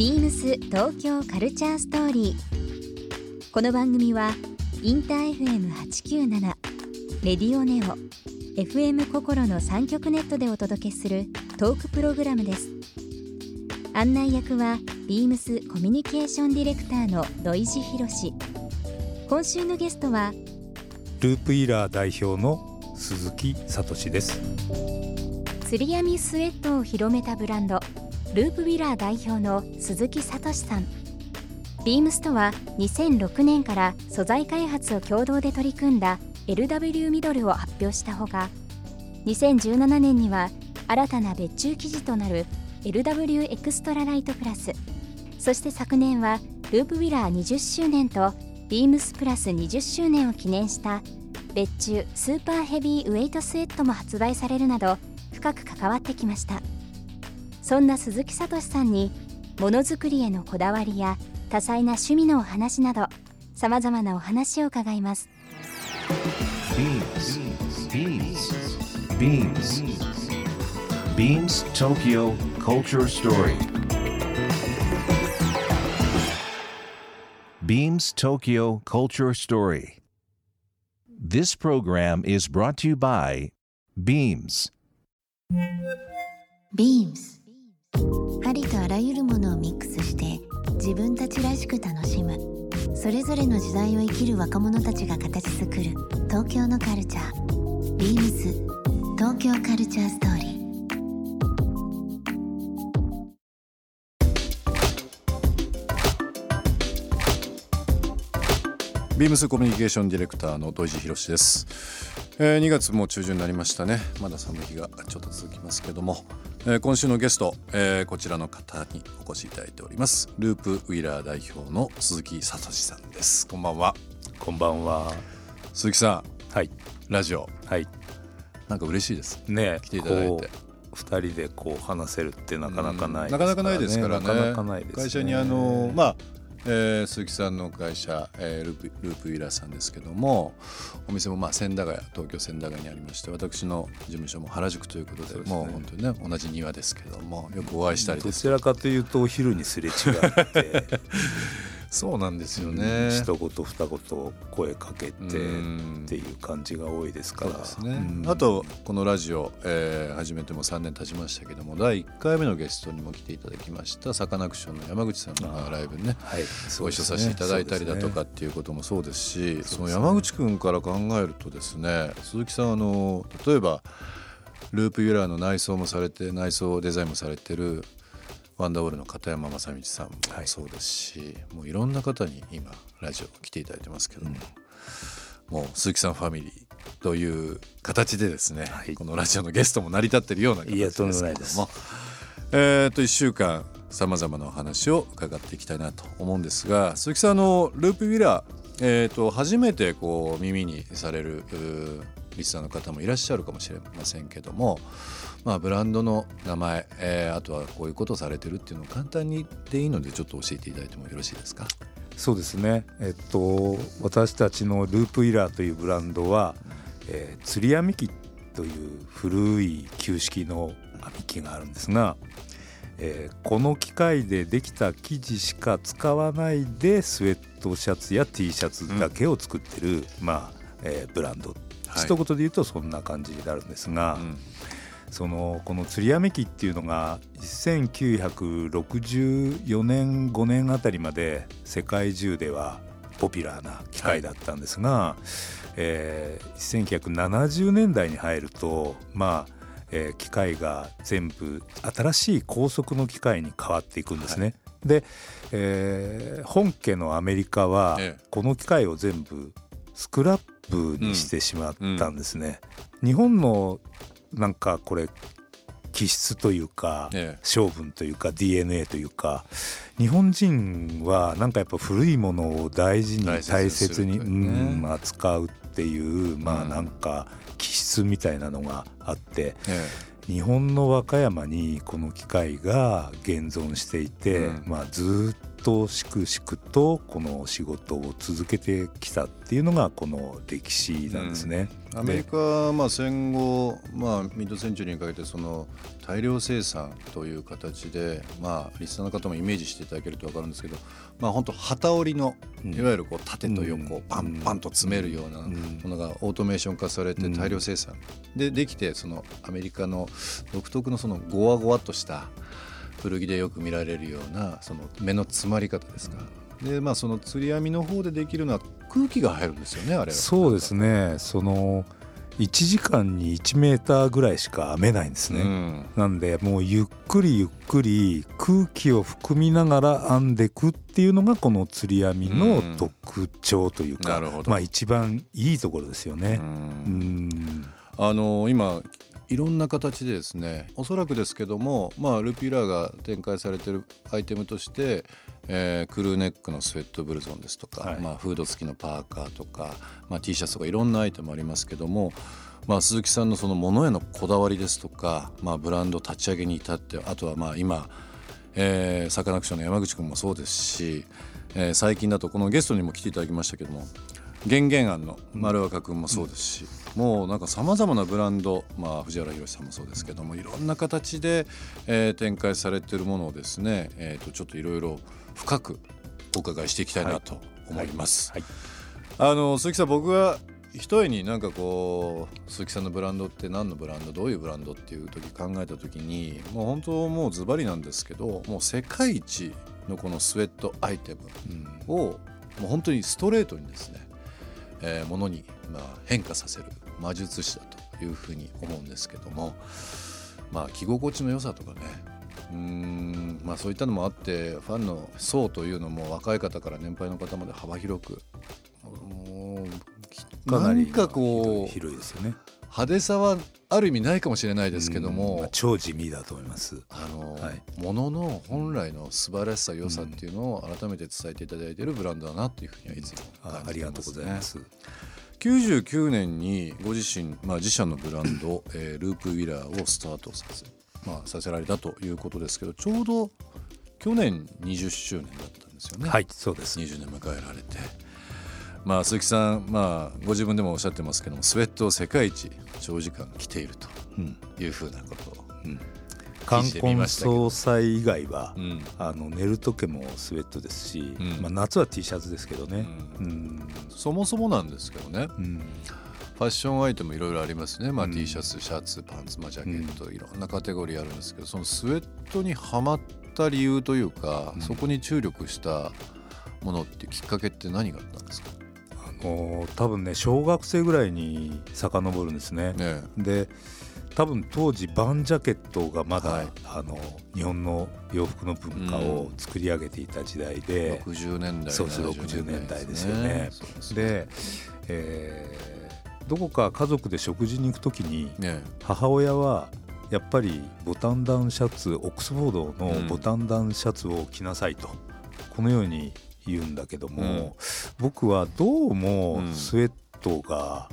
ビームス東京カルチャーストーリー。この番組はインター FM897 レディオネオ FM 心の三極ネットでお届けするトークプログラムです。案内役はビームスコミュニケーションディレクターの土井博志。今週のゲストはループイラー代表の鈴木聡です釣り網スウェットを広めたブランドループウィラー代表の鈴木聡さん。ビームスとは2006年から素材開発を共同で取り組んだ LW ミドルを発表したほか2017年には新たな別注生地となる LW エクストラライトプラスそして昨年はループウィラー20周年とビームスプラス20周年を記念した別注スーパーヘビーウェイトスウェットも発売されるなど深く関わってきました。そんな鈴木聡さんにものづくりへのこだわりや多彩な趣味のお話などさまざまなお話を伺います BeamsBeamsBeamsTokyo Culture Story Beams Tokyo Culture Story. This program is brought to you by Beams. Beams ありとあらゆるものをミックスして自分たちらしく楽しむ。それぞれの時代を生きる若者たちが形作る。東京のカルチャー。Beams 東京カルチャーストーリー。ビームスコミュニケーションディレクターの土井博です、えー、2月も中旬になりましたね。まだ寒い日がちょっと続きますけども、えー、今週のゲスト、えー、こちらの方にお越しいただいております。ループウィラー代表の鈴木聡さんです。こんばんは。こんばんは。鈴木さん。はい。ラジオ。はい。なんか嬉しいです。ね来ていただいて。二人でこう話せるってなかなかない、ね、なかなかないですからね。なかなかないです、ね、会社にあのまあえー、鈴木さんの会社、えー、ループループウィーラーさんですけどもお店もまあ千駄ヶ谷東京千駄ヶ谷にありまして私の事務所も原宿ということで、ね、もう本当にね同じ庭ですけどもよくお会いしたりどちらかというとお昼にすれ違ってそうなんですよね、一言二言声かけてっていう感じが多いですから。ですね、あとこのラジオ、えー、始めても3年経ちましたけども第1回目のゲストにも来ていただきましたサカナクションの山口さんのライブにね、はい、ご一緒させていただいたりだとかっていうこともそうですしその山口君から考えるとですね鈴木さんあの例えばループユーラーの内装もされて内装デザインもされてるワンダーウォールの片山正道さんもそうですし、はい、もういろんな方に今ラジオ来ていただいてますけども、うん、もう鈴木さんファミリーという形でですね、はい、このラジオのゲストも成り立ってるような形ですけども。えー、と1週間さまざまなお話を伺っていきたいなと思うんですが鈴木さんのループウィラー、えー、と初めてこう耳にされるリスナーの方もいらっしゃるかもしれませんけどもまあ、ブランドの名前、えー、あとはこういうことをされてるっていうのを簡単にでいいのでちょっと教えていただいてもよろしいですか？そうですね、えっと、私たちのループイラーというブランドは、えー、釣り網機という古い旧式の網機があるんですが、えー、この機械でできた生地しか使わないでスウェットシャツや T シャツだけを作ってる、うん、まあえー、ブランド、はい、一言で言うとそんな感じになるんですが、うんそのこの釣り網機っていうのが1964年5年あたりまで世界中ではポピュラーな機械だったんですが、はい、えー、1970年代に入るとまあえー、機械が全部新しい高速の機械に変わっていくんですね。はい、で、えー、本家のアメリカはこの機械を全部スクラップにしてしまったんですね。うんうん、日本のなんかこれ気質というか、性分というか DNA というか日本人はなんかやっぱ古いものを大事に大切に、うん、扱うっていうまあなんか気質みたいなのがあって、日本の和歌山にこの機械が現存していて、まあずっとしくしくとこの仕事を続けてきたっていうのがこの歴史なんですね。うん、アメリカはまあ戦後、まあ、ミッドセンチュリーにかけてその大量生産という形で、まあ、リスナーの方もイメージしていただけると分かるんですけど、まあ、本当旗織りのいわゆるこう縦と横をパンパンと詰めるようなものがオートメーション化されて大量生産。でできてそのアメリカの独特のそのゴワゴワとした古着でよく見られるようなその目の詰まり方ですか。でまあその釣り網の方でできるのは空気が入るんですよねあれそうですね。その1時間に1メーターぐらいしか編めないんですね、うん、なんでもうゆっくりゆっくり空気を含みながら編んでいくっていうのがこの釣り網の特徴というか、うん、まあ一番いいところですよね。うん、あの今いろんな形でですねおそらくですけども、まあ、ルピュラーが展開されてるアイテムとして、えー、クルーネックのスウェットブルゾンですとか、はい、まあ、フード付きのパーカーとか、まあ、T シャツとかいろんなアイテムありますけども、まあ、鈴木さんのそのものへのこだわりですとか、まあ、ブランド立ち上げに至ってあとはまあ今えー、サカナクションの山口君もそうですし、えー、最近だとこのゲストにも来ていただきましたけども玄々案の丸若君もそうですし、うん、もうなんかさまざまなブランド、まあ、藤原宏さんもそうですけどもいろんな形で、えー、展開されているものをですね、えー、とちょっといろいろ深くお伺いしていきたいなと思います。はい。はい、あの鈴木さん僕は一重になんかこう鈴木さんのブランドって何のブランドどういうブランドっていう時考えた時にもう本当もうズバリなんですけどもう世界一のこのスウェットアイテムを、もう本当にストレートにですねえー、ものに、まあ、変化させる魔術師だというふうに思うんですけども、まあ、着心地の良さとかね。うんまあそういったのもあってファンの層というのも若い方から年配の方まで幅広くかなりかこう広いですよね派手さはある意味ないかもしれないですけども、まあ、超地味だと思います。あの、はい、ものの本来の素晴らしさ良さっていうのを改めて伝えていただいているブランドだなっていうふうにはいつも感じてます、ね、ありがとうございます。99年にご自身、まあ、自社のブランド、えー、ループウィラーをスタートさせ,、まあ、させられたということですけどちょうど去年20周年だったんですよね。はいそうです。20年迎えられてまあ、鈴木さん、まあ、ご自分でもおっしゃってますけどもスウェットを世界一長時間着ているというふうなことを、うん、冠婚葬祭以外は、うん、あの寝る時もスウェットですし、うん、まあ、夏は T シャツですけどね、そもそもなんですけどね、ファッションアイテムいろいろありますね、まあ、T シャツシャツパンツ、まあ、ジャケット、いろんなカテゴリーあるんですけどそのスウェットにはまった理由というか、そこに注力したものっていうきっかけって何があったんですか？多分ね小学生ぐらいに遡るんですね。ねで多分当時バンジャケットがまだ、はい、あの日本の洋服の文化を作り上げていた時代で、うん、60年代そうです60年代ですよね。で、ね、えー、どこか家族で食事に行く時に、ね、母親はやっぱりボタンダウンシャツオックスフォードのボタンダウンシャツを着なさいと、うん、このように言うんだけども、うん、僕はどうもスウェットが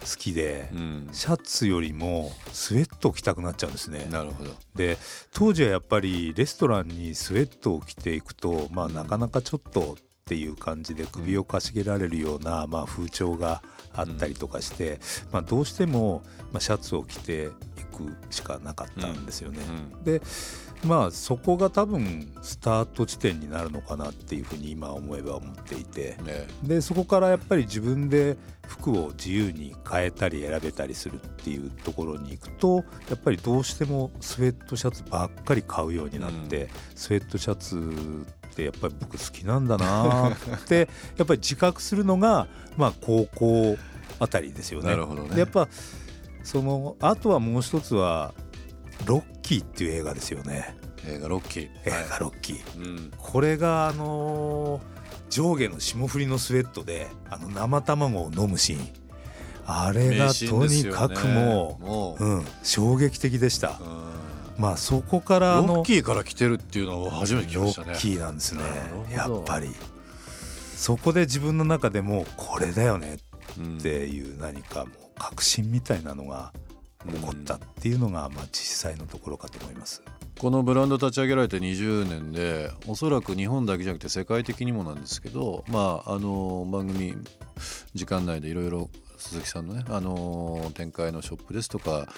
好きで、うん、シャツよりもスウェットを着たくなっちゃうんですね。なるほど。で当時はやっぱりレストランにスウェットを着ていくと、まあ、なかなかちょっとっていう感じで首をかしげられるような、まあ、風潮があったりとかして、まあ、どうしても、まあ、シャツを着ていくしかなかったんですよね。でまあそこが多分スタート地点になるのかなっていうふうに今思えば思っていて、ね、でそこからやっぱり自分で服を自由に変えたり選べたりするっていうところに行くとやっぱりどうしてもスウェットシャツばっかり買うようになって、うん、スウェットシャツってやっぱり僕好きなんだなって やっぱり自覚するのがまあ高校あたりですよね。なるほどね。やっぱそのあとはもう一つはロッキーっていう映画ですよね。映画ロッキー。映画ロッキー、はい、これがあのー、上下の霜降りのスウェットであの生卵を飲むシーン。あれがとにかくもう、ね、う。ん、衝撃的でした、まあそこからロッキーから来てるっていうのを初めて聞きましたね。ロッキーなんですね。やっぱり。そこで自分の中でもこれだよねっていう何かもう確信みたいなのが起こったっていうのがまあ実際のところかと思います。このブランド立ち上げられて20年でおそらく日本だけじゃなくて世界的にもなんですけどまああの番組時間内でいろいろ鈴木さんのね、あの展開のショップですとか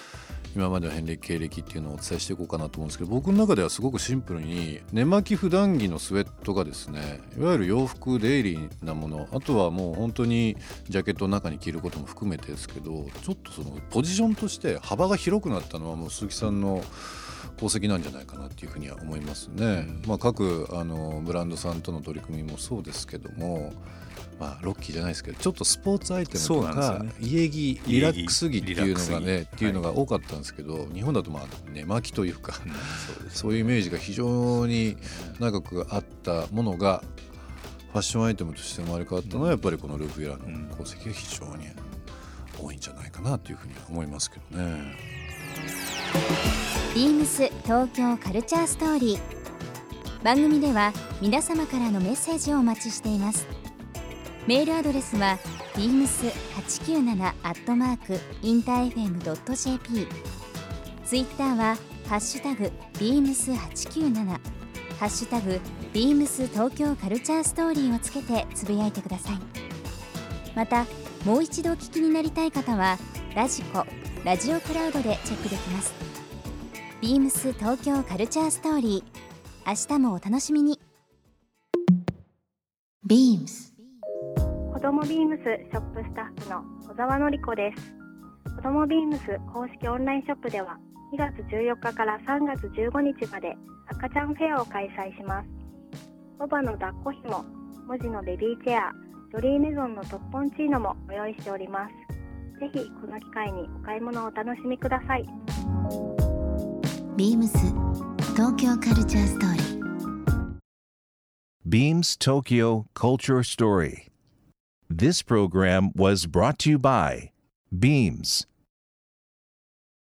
今までの遍歴経歴っていうのをお伝えしていこうかなと思うんですけど僕の中ではすごくシンプルに寝巻き普段着のスウェットがですねいわゆる洋服デイリーなものあとはもう本当にジャケットの中に着ることも含めてですけどちょっとそのポジションとして幅が広くなったのはもう鈴木さんの功績なんじゃないかなっていうふうには思いますね。まあ、各あのブランドさんとの取り組みもそうですけどもまあ、ロッキーじゃないですけどちょっとスポーツアイテムとか、ね、家着リラックス着っていうのがねっていうのが多かったんですけど、はい、日本だとまあ寝巻きというか、うん、そうそういうイメージが非常に長くあったものがファッションアイテムとして生まれ変わったのはやっぱりこのループイラーの功績が非常に多いんじゃないかなというふうに思いますけどね。ビームス東京カルチャーストーリー。番組では皆様からのメッセージをお待ちしています。メールアドレスは beams897 アットマークインター FM.jp ツイッターはハッシュタグ beams897 ハッシュタグ beams 東京カルチャーストーリーをつけてつぶやいてください。またもう一度お聞きになりたい方はラジコラジオクラウドでチェックできます。ビームス東京カルチャーストーリー。明日もお楽しみに。ビームス。子供ビームスショップスタッフの小沢典子です。子供ビームス公式オンラインショップでは2月14日から3月15日まで赤ちゃんフェアを開催します。ボバの抱っこひも文字のベビーチェアジョリーメゾンのトッポンチーノもご用意しております。ぜひこの機会にお買い物をお楽しみくださいビームス東京カルチャーストーリー Beams Tokyo Culture Story This program was brought to you by Beams.